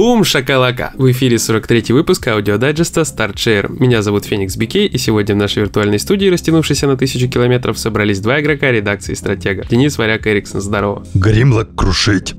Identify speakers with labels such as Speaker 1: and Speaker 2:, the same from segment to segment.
Speaker 1: Бум, шакалака! В эфире 43 выпуск аудиодайджеста StartShare. Меня зовут Феникс Бикей, и сегодня в нашей виртуальной студии, растянувшейся на тысячу километров, собрались два игрока редакции «Стратега». Денис Варяк Эриксон, здорово.
Speaker 2: Гримлок крушить.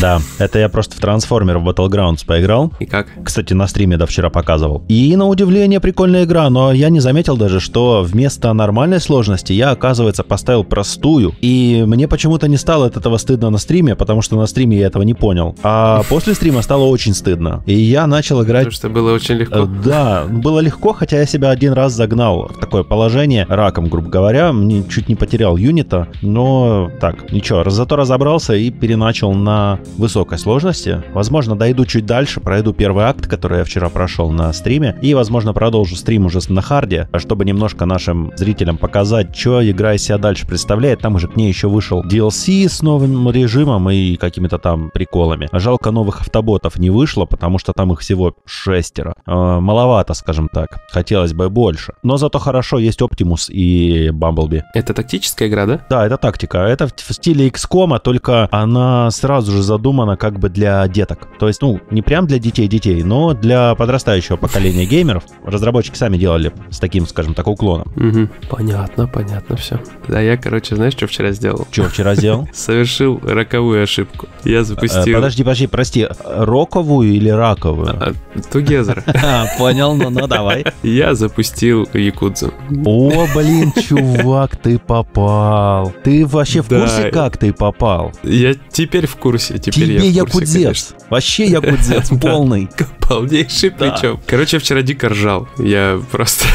Speaker 2: Да, это я просто в Трансформер в Battlegrounds поиграл.
Speaker 1: И как?
Speaker 2: Кстати, на стриме да вчера показывал. И на удивление прикольная игра, но я не заметил даже, что вместо нормальной сложности я, оказывается, поставил простую. И мне почему-то не стало от этого стыдно на стриме, потому что на стриме я этого не понял. А после стрима стало очень стыдно. И я начал играть...
Speaker 1: Потому что было очень легко. Э,
Speaker 2: да, было легко, хотя я себя один раз загнал в такое положение раком, грубо говоря. Мне чуть не потерял юнита, но так, ничего, зато разобрался и переначал на высокой сложности. Возможно, дойду чуть дальше, пройду первый акт, который я вчера прошел на стриме, и, возможно, продолжу стрим уже на харде, чтобы немножко нашим зрителям показать, что игра из себя дальше представляет. Там уже к ней еще вышел DLC с новым режимом и какими-то там приколами. Жалко новых автобусов автоботов не вышло, потому что там их всего шестеро. Э, маловато, скажем так. Хотелось бы больше. Но зато хорошо есть Оптимус и Бамблби.
Speaker 1: Это тактическая игра, да?
Speaker 2: Да, это тактика. Это в стиле XCOM, только она сразу же задумана как бы для деток. То есть, ну, не прям для детей-детей, но для подрастающего поколения геймеров. Разработчики сами делали с таким, скажем так, уклоном.
Speaker 1: Угу. Понятно, понятно все. Да, я, короче, знаешь, что вчера сделал?
Speaker 2: Что вчера сделал?
Speaker 1: Совершил роковую ошибку. Я запустил...
Speaker 2: Подожди, подожди, прости роковую или раковую?
Speaker 1: Тугезер.
Speaker 2: А, понял, ну, ну давай.
Speaker 1: Я запустил Якудзу.
Speaker 2: О, блин, чувак, ты попал. Ты вообще в курсе, как ты попал?
Speaker 1: Я теперь в курсе, теперь
Speaker 2: Тебе
Speaker 1: я
Speaker 2: в курсе, якудзец. Вообще якудзец полный.
Speaker 1: Полнейший причем. Короче, я вчера дико ржал. Я просто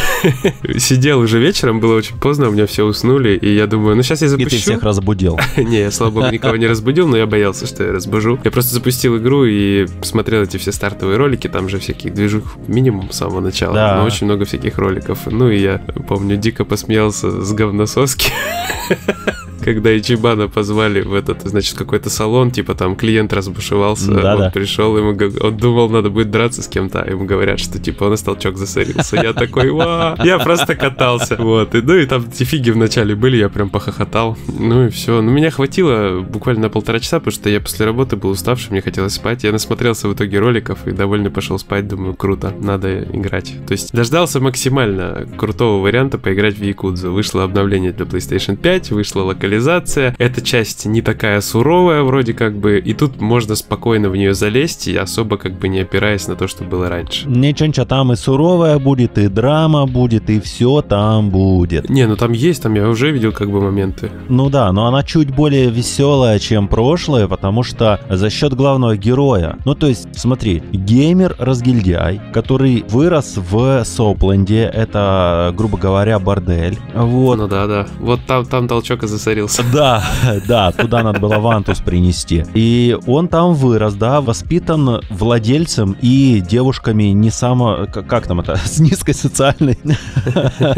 Speaker 1: сидел уже вечером, было очень поздно, у меня все уснули, и я думаю, ну сейчас я запущу.
Speaker 2: И ты всех разбудил.
Speaker 1: Не, я, слава богу, никого не разбудил, но я боялся, что я разбужу. Я просто запустил игру и посмотрел эти все стартовые ролики, там же всяких движух минимум с самого начала, да. но очень много всяких роликов. Ну и я помню, дико посмеялся с говнососки. когда Ичибана позвали в этот, значит, какой-то салон, типа там клиент разбушевался, да, он да. пришел, ему, он думал, надо будет драться с кем-то, а ему говорят, что типа он на толчок засорился. Я такой, ва, я просто катался. Вот, и, ну и там эти фиги вначале были, я прям похохотал. Ну и все. Ну меня хватило буквально на полтора часа, потому что я после работы был уставший, мне хотелось спать. Я насмотрелся в итоге роликов и довольно пошел спать, думаю, круто, надо играть. То есть дождался максимально крутого варианта поиграть в Якудзу. Вышло обновление для PlayStation 5, вышла локализация локализация. Эта часть не такая суровая вроде как бы, и тут можно спокойно в нее залезть, и особо как бы не опираясь на то, что было раньше.
Speaker 2: Ничего, ничего, там и суровая будет, и драма будет, и все там будет.
Speaker 1: Не, ну там есть, там я уже видел как бы моменты.
Speaker 2: Ну да, но она чуть более веселая, чем прошлое, потому что за счет главного героя. Ну то есть, смотри, геймер-разгильдяй, который вырос в Сопленде, это, грубо говоря, бордель. Вот.
Speaker 1: Ну да, да. Вот там, там толчок и засорил родился.
Speaker 2: Да, да, туда надо было вантус принести. И он там вырос, да, воспитан владельцем и девушками не само... Как там это? С низкой социальной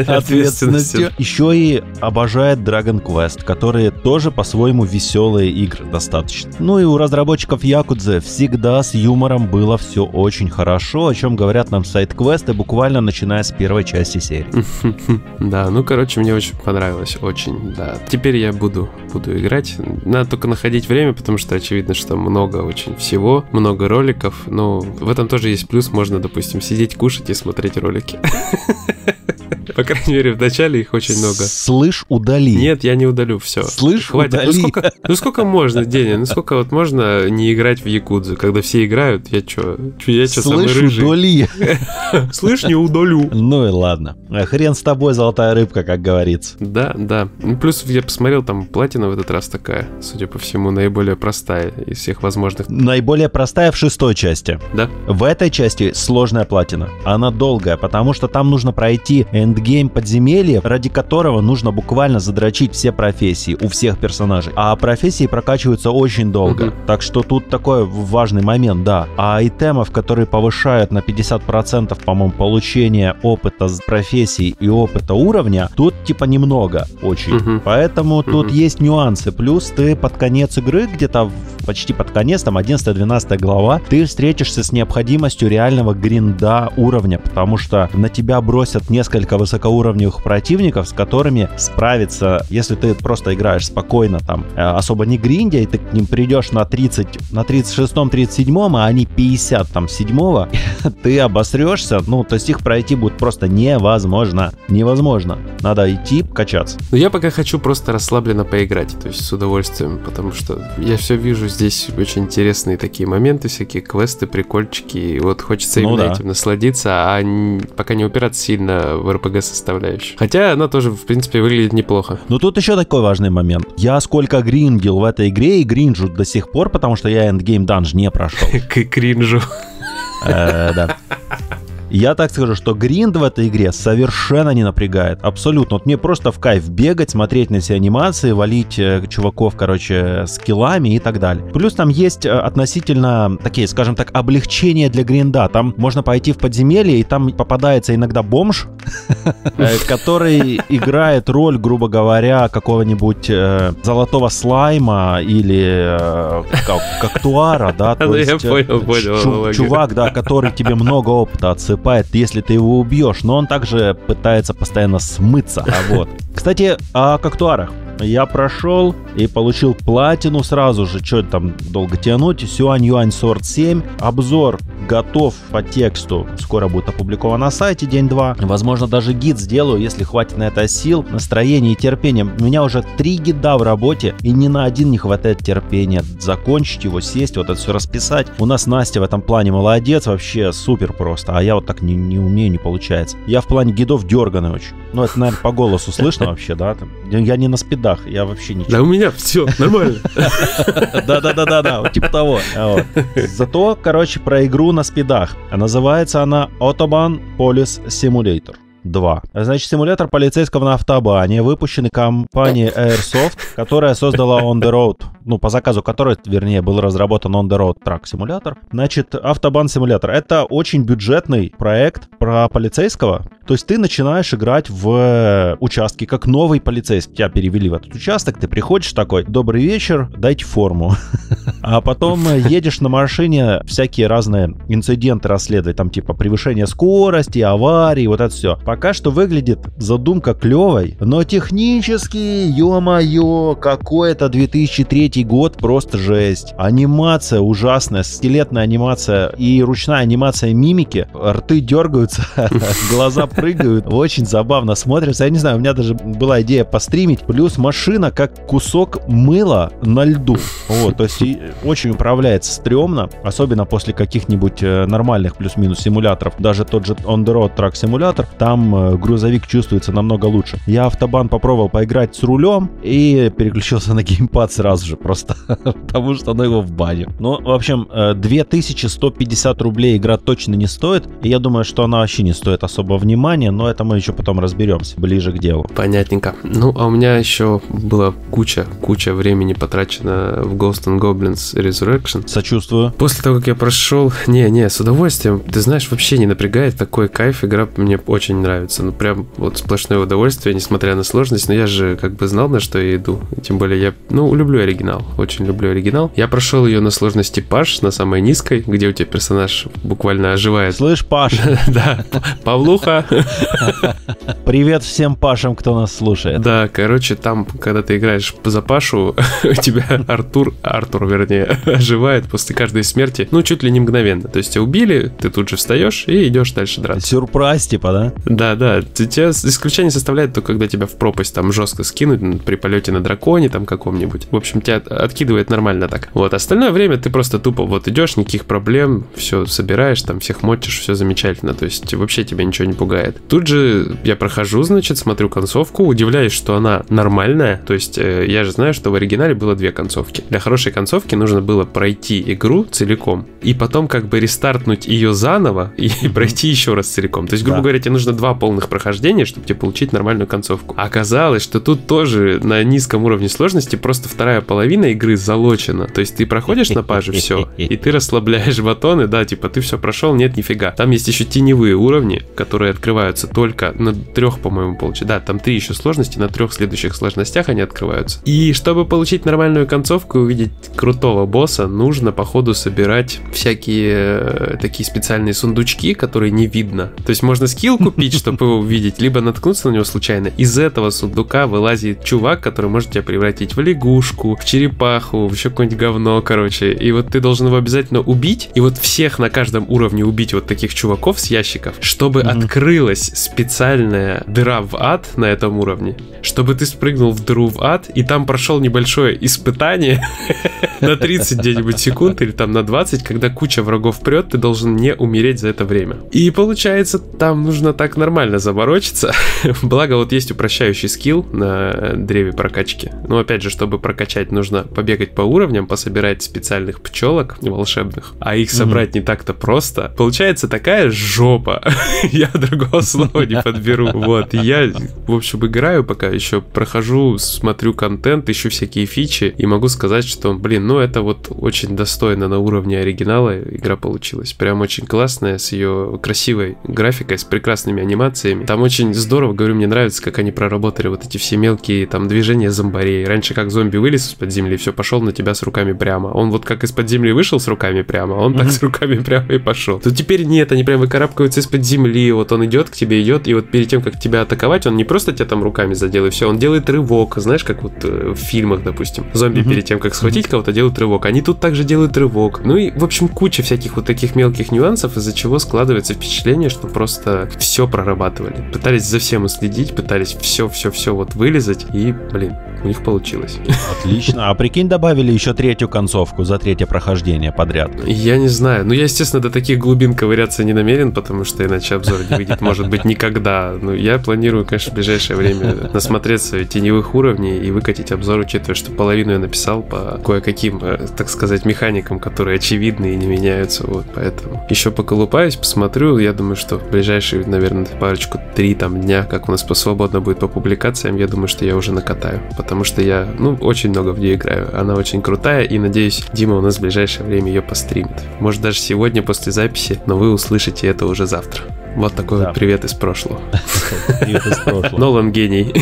Speaker 2: ответственностью. Еще и обожает Dragon Quest, которые тоже по-своему веселые игры достаточно. Ну и у разработчиков Якудзе всегда с юмором было все очень хорошо, о чем говорят нам сайт-квесты, буквально начиная с первой части серии.
Speaker 1: Да, ну, короче, мне очень понравилось, очень, да. Теперь я буду, буду играть. Надо только находить время, потому что очевидно, что много очень всего, много роликов. Но в этом тоже есть плюс. Можно, допустим, сидеть, кушать и смотреть ролики. По крайней мере, в начале их очень много.
Speaker 2: Слышь, удали.
Speaker 1: Нет, я не удалю, все.
Speaker 2: Слышь, Хватит.
Speaker 1: удали. Ну сколько, ну сколько можно, Деня? Ну сколько вот можно не играть в Якудзу, когда все играют? Я чё? Я чё, самый рыжий?
Speaker 2: удали.
Speaker 1: Слышь, не удалю.
Speaker 2: Ну и ладно. Хрен с тобой, золотая рыбка, как говорится.
Speaker 1: Да, да. Ну, плюс я посмотрел, там платина в этот раз такая, судя по всему, наиболее простая из всех возможных.
Speaker 2: Наиболее простая в шестой части.
Speaker 1: Да.
Speaker 2: В этой части сложная платина. Она долгая, потому что там нужно пройти endgame подземелья, ради которого нужно буквально задрочить все профессии у всех персонажей. А профессии прокачиваются очень долго. Угу. Так что тут такой важный момент, да. А айтемов, которые повышают на 50%, по-моему, получение опыта с профессии и опыта уровня, тут типа немного очень. Угу. Поэтому угу. тут есть нюансы. Плюс ты под конец игры где-то почти под конец, там 11-12 глава, ты встретишься с необходимостью реального гринда уровня, потому что на тебя бросят несколько высокоуровневых противников, с которыми справиться, если ты просто играешь спокойно, там, э, особо не гриндя, и ты к ним придешь на 30, на 36-м, 37-м, а они 50 там 7 ты обосрешься, ну, то есть их пройти будет просто невозможно. Невозможно. Надо идти качаться.
Speaker 1: Ну, я пока хочу просто расслабленно поиграть, то есть с удовольствием, потому что я все вижу здесь очень интересные такие моменты, всякие квесты, прикольчики, и вот хочется ну, именно да. этим насладиться, а пока не упираться сильно в RPG составляющую. Хотя она тоже, в принципе, выглядит неплохо.
Speaker 2: Но тут еще такой важный момент. Я сколько гриндил в этой игре и гринжу до сих пор, потому что я Endgame Dungeon не прошел.
Speaker 1: К кринжу.
Speaker 2: Э, да. Я так скажу, что гринд в этой игре совершенно не напрягает. Абсолютно. Вот мне просто в кайф бегать, смотреть на все анимации, валить э, чуваков, короче, скиллами и так далее. Плюс там есть э, относительно такие, скажем так, облегчения для гринда. Там можно пойти в подземелье, и там попадается иногда бомж, э, который играет роль, грубо говоря, какого-нибудь золотого слайма или кактуара, да, то есть чувак, да, который тебе много опыта отсыпает засыпает, если ты его убьешь, но он также пытается постоянно смыться. А вот. Кстати, о кактуарах. Я прошел и получил платину сразу же. Что там долго тянуть? Сюань Юань Сорт 7. Обзор готов по тексту. Скоро будет опубликован на сайте день-два. Возможно, даже гид сделаю, если хватит на это сил, настроения и терпения. У меня уже три гида в работе, и ни на один не хватает терпения. Закончить его, сесть, вот это все расписать. У нас Настя в этом плане молодец, вообще супер просто. А я вот так не, не умею, не получается. Я в плане гидов дерганый очень. Ну, это, наверное, по голосу слышно вообще, да? Я не на спидах бедах, я вообще ничего.
Speaker 1: Да у меня все нормально.
Speaker 2: Да-да-да-да-да, типа того. Зато, короче, про игру на спидах. Называется она Autobahn Police Simulator. 2. Значит, симулятор полицейского на автобане, выпущенный компанией Airsoft, которая создала On The Road, ну, по заказу которой, вернее, был разработан On The Road Track симулятор. Значит, автобан симулятор. Это очень бюджетный проект про полицейского. То есть ты начинаешь играть в участке как новый полицейский. Тебя перевели в этот участок, ты приходишь такой, добрый вечер, дайте форму. А потом едешь на машине, всякие разные инциденты расследовать, там типа превышение скорости, аварии, вот это все. Пока что выглядит задумка клевой, но технически, ё-моё, какой это 2003 год, просто жесть. Анимация ужасная, скелетная анимация и ручная анимация мимики, рты дергаются, глаза прыгают, очень забавно смотрится. Я не знаю, у меня даже была идея постримить, плюс машина как кусок мыла на льду. Вот, то есть очень управляется стрёмно, особенно после каких-нибудь э, нормальных плюс-минус симуляторов. Даже тот же On The Road Track симулятор, там э, грузовик чувствуется намного лучше. Я автобан попробовал поиграть с рулем и переключился на геймпад сразу же, просто потому что оно его в бане. Ну, в общем, 2150 э, рублей игра точно не стоит, и я думаю, что она вообще не стоит особо внимания, но это мы еще потом разберемся, ближе к делу.
Speaker 1: Понятненько. Ну, а у меня еще была куча, куча времени потрачено в Ghost and Goblins Resurrection.
Speaker 2: Сочувствую.
Speaker 1: После того, как я прошел... Не, не, с удовольствием. Ты знаешь, вообще не напрягает. Такой кайф. Игра мне очень нравится. Ну, прям вот сплошное удовольствие, несмотря на сложность. Но я же как бы знал, на что я иду. Тем более я, ну, люблю оригинал. Очень люблю оригинал. Я прошел ее на сложности Паш, на самой низкой, где у тебя персонаж буквально оживает.
Speaker 2: Слышь, Паш?
Speaker 1: Да, Павлуха.
Speaker 2: Привет всем Пашам, кто нас слушает.
Speaker 1: Да, короче, там, когда ты играешь за Пашу, у тебя Артур, Артур, вернее, оживает после каждой смерти, ну, чуть ли не мгновенно. То есть тебя убили, ты тут же встаешь и идешь дальше драться.
Speaker 2: Сюрприз, типа, да?
Speaker 1: Да, да. Тебя исключение составляет только, когда тебя в пропасть там жестко скинуть при полете на драконе там каком-нибудь. В общем, тебя откидывает нормально так. Вот, остальное время ты просто тупо вот идешь, никаких проблем, все собираешь, там всех мочишь, все замечательно. То есть вообще тебя ничего не пугает. Тут же я прохожу, значит, смотрю концовку, удивляюсь, что она нормальная. То есть э, я же знаю, что в оригинале было две концовки. Для хорошей концовки нужно было пройти игру целиком и потом как бы рестартнуть ее заново и пройти еще раз целиком. То есть, грубо да. говоря, тебе нужно два полных прохождения, чтобы тебе получить нормальную концовку. А оказалось, что тут тоже на низком уровне сложности просто вторая половина игры залочена. То есть ты проходишь на паже все, и ты расслабляешь батоны, да, типа ты все прошел, нет, нифига. Там есть еще теневые уровни, которые открываются только на трех, по-моему, получается. Да, там три еще сложности, на трех следующих сложностях они открываются. И чтобы получить нормальную концовку и увидеть крутого босса нужно, походу, собирать всякие э, такие специальные сундучки, которые не видно. То есть можно скилл купить, чтобы его увидеть, либо наткнуться на него случайно. Из этого сундука вылазит чувак, который может тебя превратить в лягушку, в черепаху, в еще какое-нибудь говно, короче. И вот ты должен его обязательно убить, и вот всех на каждом уровне убить вот таких чуваков с ящиков, чтобы mm-hmm. открылась специальная дыра в ад на этом уровне, чтобы ты спрыгнул в дыру в ад, и там прошел небольшое испытание на 30 где-нибудь секунд или там на 20, когда куча врагов прет, ты должен не умереть за это время. И получается, там нужно так нормально заморочиться. Благо, вот есть упрощающий скилл на древе прокачки. Но опять же, чтобы прокачать, нужно побегать по уровням, пособирать специальных пчелок волшебных, а их собрать не так-то просто. Получается такая жопа. я другого слова не подберу. Вот, я, в общем, играю пока еще, прохожу, смотрю контент, ищу всякие фичи, и могу сказать, что, блин, ну это вот очень достойно на уровне оригинала игра получилась. Прям очень классная, с ее красивой графикой, с прекрасными анимациями. Там очень здорово, говорю, мне нравится, как они проработали вот эти все мелкие там движения зомбарей. Раньше как зомби вылез из-под земли, все, пошел на тебя с руками прямо. Он вот как из-под земли вышел с руками прямо, он так с руками прямо и пошел. То теперь нет, они прям выкарабкиваются из-под земли, вот он идет к тебе, идет, и вот перед тем, как тебя атаковать, он не просто тебя там руками задел, и все, он делает рывок, знаешь, как вот э, в фильмах, допустим. Зомби перед тем, как схватить кого-то, делают рывок. Они тут также делают рывок. Ну и, в общем, куча всяких вот таких мелких нюансов, из-за чего складывается впечатление, что просто все прорабатывали. Пытались за всем уследить, пытались все-все-все вот вылезать, и, блин, у них получилось.
Speaker 2: Отлично. А прикинь, добавили еще третью концовку за третье прохождение подряд.
Speaker 1: Я не знаю. Ну, я, естественно, до таких глубин ковыряться не намерен, потому что иначе обзор не выйдет, может быть, никогда. Ну, я планирую, конечно, в ближайшее время насмотреться теневых уровней и выкатить обзор, учитывая, что половину я написал по кое-каким, э, так сказать, механикам, которые очевидны и не меняются. Вот, поэтому еще поколупаюсь, посмотрю. Я думаю, что в ближайшие, наверное, парочку, три там дня, как у нас по свободно будет по публикациям, я думаю, что я уже накатаю потому что я, ну, очень много в нее играю. Она очень крутая, и надеюсь, Дима у нас в ближайшее время ее постримит. Может, даже сегодня после записи, но вы услышите это уже завтра. Вот такой да. вот привет из прошлого. Привет из прошлого. Нолан гений.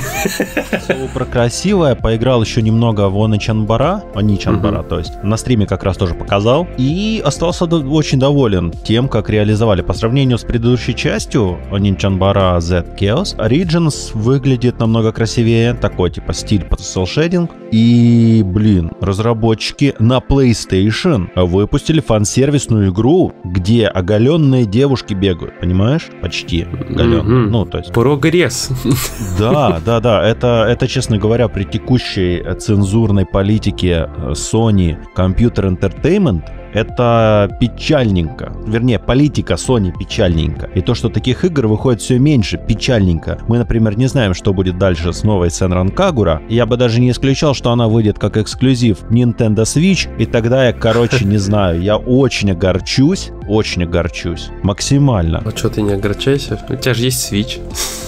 Speaker 2: Про красивое поиграл еще немного в Оны Чанбара, Они Чанбара, то есть на стриме как раз тоже показал. И остался очень доволен тем, как реализовали. По сравнению с предыдущей частью Они Чанбара Z Chaos, Origins выглядит намного красивее, такой типа стиль под шейдинг. И, блин, разработчики на PlayStation выпустили фан-сервисную игру, где оголенные девушки бегают, понимаешь? почти оголенный. Mm-hmm.
Speaker 1: Ну, то есть... Прогресс.
Speaker 2: Да, да, да. Это, это, честно говоря, при текущей цензурной политике э, Sony Computer Entertainment это печальненько. Вернее, политика Sony печальненько. И то, что таких игр выходит все меньше, печальненько. Мы, например, не знаем, что будет дальше с новой Senran Kagura. Я бы даже не исключал, что она выйдет как эксклюзив Nintendo Switch. И тогда я, короче, не знаю. Я очень огорчусь. Очень огорчусь. Максимально.
Speaker 1: А что ты не огорчайся? У тебя же есть Switch.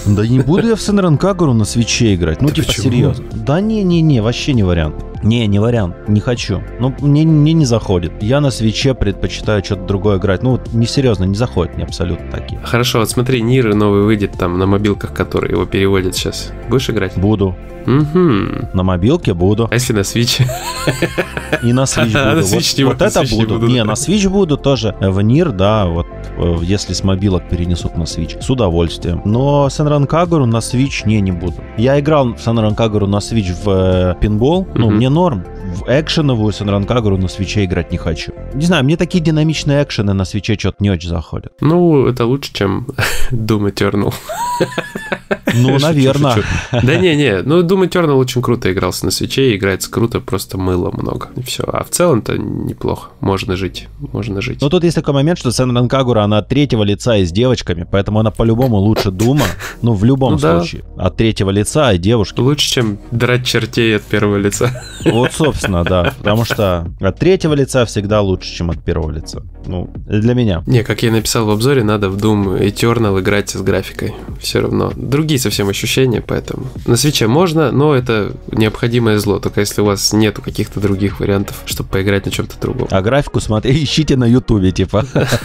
Speaker 2: Да не буду я в Senran Kagura на свече играть. Ну, типа, серьезно. Да не-не-не, вообще не вариант. Не, не вариант, не хочу. Ну, мне, мне не заходит. Я на свече предпочитаю что-то другое играть. Ну, не серьезно, не заходит мне абсолютно такие.
Speaker 1: Хорошо, вот смотри, Нир новый выйдет там на мобилках, которые его переводят сейчас. Будешь играть?
Speaker 2: Буду. Угу. На мобилке буду.
Speaker 1: А если на Switch?
Speaker 2: И на Switch буду. А на Switch вот, не вот это буду. буду. Не, на Switch буду тоже. В Нир, да, вот э, если с мобилок перенесут на Switch. С удовольствием. Но Сенран Кагуру на Switch не, не буду. Я играл в Сенран Кагуру на Switch в э, пинбол. Ну, мне норм в экшеновую Санранкагру на свече играть не хочу. Не знаю, мне такие динамичные экшены на свече что-то не очень заходят.
Speaker 1: Ну, это лучше, чем Doom Eternal.
Speaker 2: Ну, наверное.
Speaker 1: Да не-не, ну Doom Eternal очень круто игрался на свече, играется круто, просто мыло много, и все. А в целом-то неплохо, можно жить, можно жить.
Speaker 2: Ну, тут есть такой момент, что Сенран Кагура, она от третьего лица и с девочками, поэтому она по-любому лучше Дума, ну, в любом ну, случае, от третьего лица и девушки.
Speaker 1: Лучше, чем драть чертей от первого лица.
Speaker 2: Вот, собственно, да, потому что от третьего лица всегда лучше, чем от первого лица. ну, для меня.
Speaker 1: Не, как я написал в обзоре, надо в Doom Eternal играть с графикой. Все равно. Другие совсем ощущения, поэтому. На свече можно, но это необходимое зло, только если у вас нету каких-то других вариантов, чтобы поиграть на чем-то другом.
Speaker 2: А графику смотри, ищите на ютубе, типа.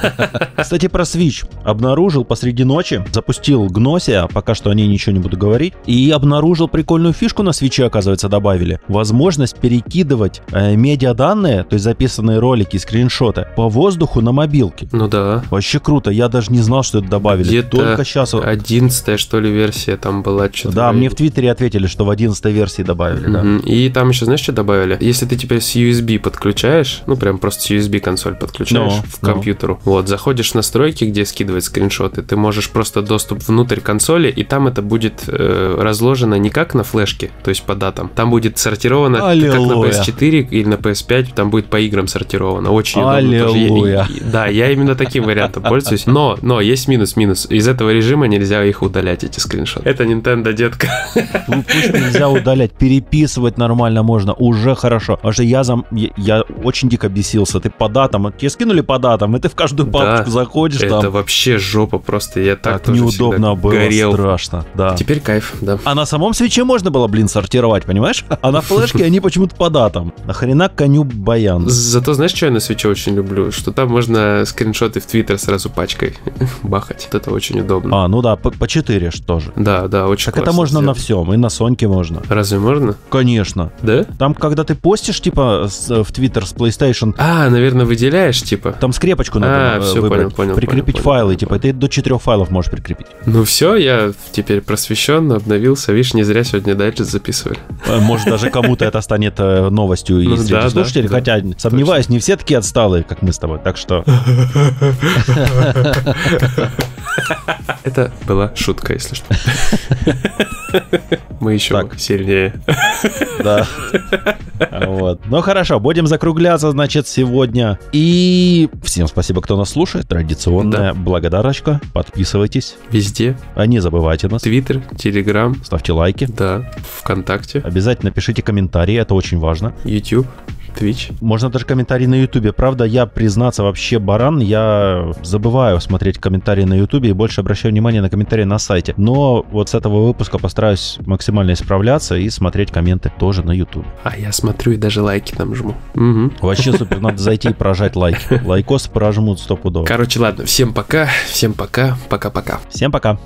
Speaker 2: Кстати, про Switch. Обнаружил посреди ночи, запустил Гносия, пока что о ней ничего не буду говорить, и обнаружил прикольную фишку на свече, оказывается, добавили. Возможность перекидывать э, медиаданные, то есть записанные ролики, скриншоты, по воздуху на мобилке.
Speaker 1: Ну да.
Speaker 2: Вообще круто. Я даже не знал, что это добавили.
Speaker 1: Где-то
Speaker 2: Только сейчас.
Speaker 1: 11 что ли, версия там была. Что-то
Speaker 2: да, мне в Твиттере ответили, что в 11 версии добавили, да.
Speaker 1: И там еще, знаешь, что добавили? Если ты теперь с USB подключаешь, ну прям просто с USB консоль подключаешь no, в компьютеру, no. вот, заходишь в настройки, где скидывать скриншоты, ты можешь просто доступ внутрь консоли, и там это будет э, разложено не как на флешке, то есть по датам. Там будет сортировано Аллилуйя. как на PS4 или на PS5, там будет по играм сортировано. Очень
Speaker 2: Аллилуйя.
Speaker 1: удобно. Да, я именно таким вариантом пользуюсь. Но, но есть минус-минус. Из этого режима нельзя их удалять, эти скриншоты. Это Nintendo, детка.
Speaker 2: Ну, пусть нельзя удалять, переписывать нормально можно, уже хорошо. Потому что я, зам... я, я очень дико бесился. Ты по датам, тебе скинули по датам, и ты в каждую папочку да, заходишь
Speaker 1: это
Speaker 2: там.
Speaker 1: Это вообще жопа просто. Я так,
Speaker 2: так неудобно было, горел. страшно. Да.
Speaker 1: Теперь кайф, да.
Speaker 2: А на самом свече можно было, блин, сортировать, понимаешь? А на флешке они почему-то по датам. Нахрена коню баян?
Speaker 1: Зато знаешь, что я на свече очень люблю? Что там можно скриншоты в Твиттер сразу пачкой бахать. Вот это очень удобно.
Speaker 2: А, ну да, по, по 4 тоже.
Speaker 1: Да, да, очень
Speaker 2: Так это можно сделать. на всем, и на Соньке можно.
Speaker 1: Разве можно?
Speaker 2: Конечно.
Speaker 1: Да?
Speaker 2: Там, когда ты постишь, типа, с, в Твиттер с PlayStation...
Speaker 1: А, наверное, выделяешь, типа?
Speaker 2: Там скрепочку надо а, все, выбрать. Понял, понял, прикрепить понял, файлы, понял, типа, понял. ты до четырех файлов можешь прикрепить.
Speaker 1: Ну все, я теперь просвещен, обновился. Видишь, не зря сегодня дальше записывали.
Speaker 2: Э, может, даже кому-то это станет э, новостью и ну, да, слушателей, да, хотя, сомневаюсь, не все такие отсталые, как мы с тобой, так что...
Speaker 1: Это была шутка, если что. Мы еще так. сильнее.
Speaker 2: Да. Вот. Ну хорошо, будем закругляться, значит, сегодня. И всем спасибо, кто нас слушает. Традиционная да. благодарочка. Подписывайтесь.
Speaker 1: Везде.
Speaker 2: А не забывайте нас.
Speaker 1: Твиттер, Телеграм.
Speaker 2: Ставьте лайки.
Speaker 1: Да. ВКонтакте.
Speaker 2: Обязательно пишите комментарии, это очень важно.
Speaker 1: YouTube. Twitch.
Speaker 2: Можно даже комментарии на Ютубе. Правда, я, признаться, вообще баран. Я забываю смотреть комментарии на Ютубе и больше обращаю внимание на комментарии на сайте. Но вот с этого выпуска постараюсь максимально исправляться и смотреть комменты тоже на Ютубе.
Speaker 1: А я смотрю и даже лайки там жму.
Speaker 2: Угу. Вообще супер, надо зайти и прожать лайки. Лайкос прожмут стопудово.
Speaker 1: Короче, ладно, всем пока, всем пока, пока-пока.
Speaker 2: Всем пока.